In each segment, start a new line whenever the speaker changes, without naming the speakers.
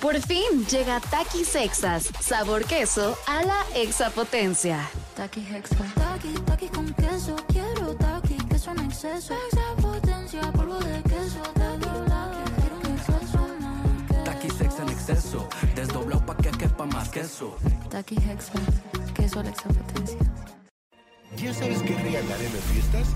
Por fin llega Takis Sexas, sabor queso a la exapotencia.
Taki Hexa. Taki, taki con queso. Quiero taki, queso en exceso. Exapotencia, polvo de queso. Taki, quiero un exceso más.
En exceso, desdoblado pa' que quepa más queso.
Taki Hexa. Queso a la exapotencia.
¿Ya sabes qué regalar en las fiestas?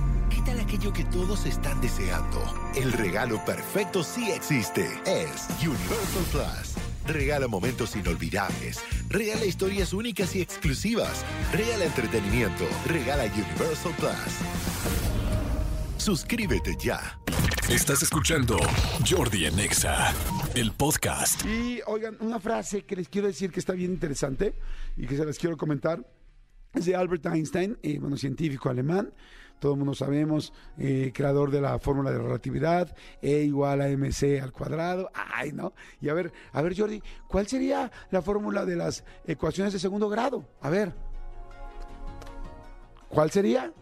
¿Qué tal aquello que todos están deseando? El regalo perfecto sí existe. Es Universal Plus. Regala momentos inolvidables. Regala historias únicas y exclusivas. Regala entretenimiento. Regala Universal Plus. Suscríbete ya.
Estás escuchando Jordi en Exa, el podcast.
Y oigan, una frase que les quiero decir que está bien interesante y que se las quiero comentar es de Albert Einstein, eh, bueno, científico alemán. Todo el mundo sabemos, eh, creador de la fórmula de la relatividad, E igual a mc al cuadrado. Ay, ¿no? Y a ver, a ver, Jordi, ¿cuál sería la fórmula de las ecuaciones de segundo grado? A ver. ¿Cuál sería?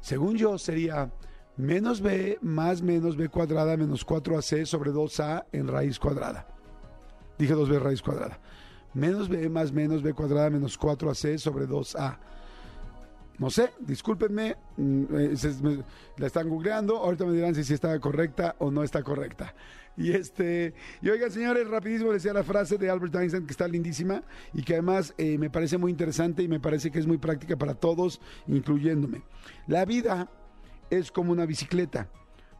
Según yo, sería menos b más menos b cuadrada menos 4ac sobre 2a en raíz cuadrada. Dije 2b raíz cuadrada. Menos b más menos b cuadrada menos 4ac sobre 2a. No sé, discúlpenme, mm, eh, la están googleando, ahorita me dirán si, está correcta o no está correcta. Y este, y oigan señores, rapidísimo decía la frase de Albert Einstein que está lindísima y que además eh, me parece muy interesante y me parece que es muy práctica para todos, incluyéndome. La vida es como una bicicleta.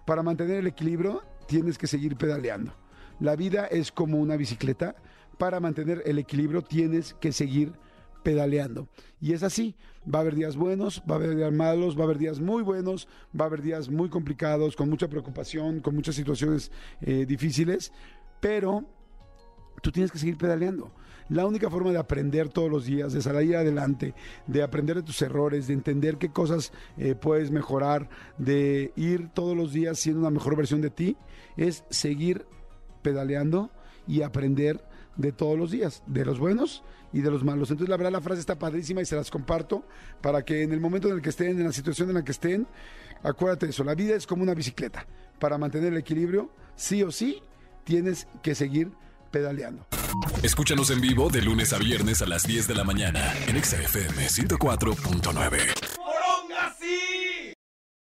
Para mantener el equilibrio tienes que seguir pedaleando. La vida es como una bicicleta. Para mantener el equilibrio tienes que seguir pedaleando. Y es así. Va a haber días buenos, va a haber días malos, va a haber días muy buenos, va a haber días muy complicados, con mucha preocupación, con muchas situaciones eh, difíciles. Pero tú tienes que seguir pedaleando. La única forma de aprender todos los días, de salir adelante, de aprender de tus errores, de entender qué cosas eh, puedes mejorar, de ir todos los días siendo una mejor versión de ti, es seguir pedaleando y aprender de todos los días, de los buenos y de los malos. Entonces, la verdad, la frase está padrísima y se las comparto para que en el momento en el que estén, en la situación en la que estén, acuérdate de eso. La vida es como una bicicleta. Para mantener el equilibrio, sí o sí, tienes que seguir pedaleando.
Escúchanos en vivo de lunes a viernes a las 10 de la mañana en Exa FM 104.9.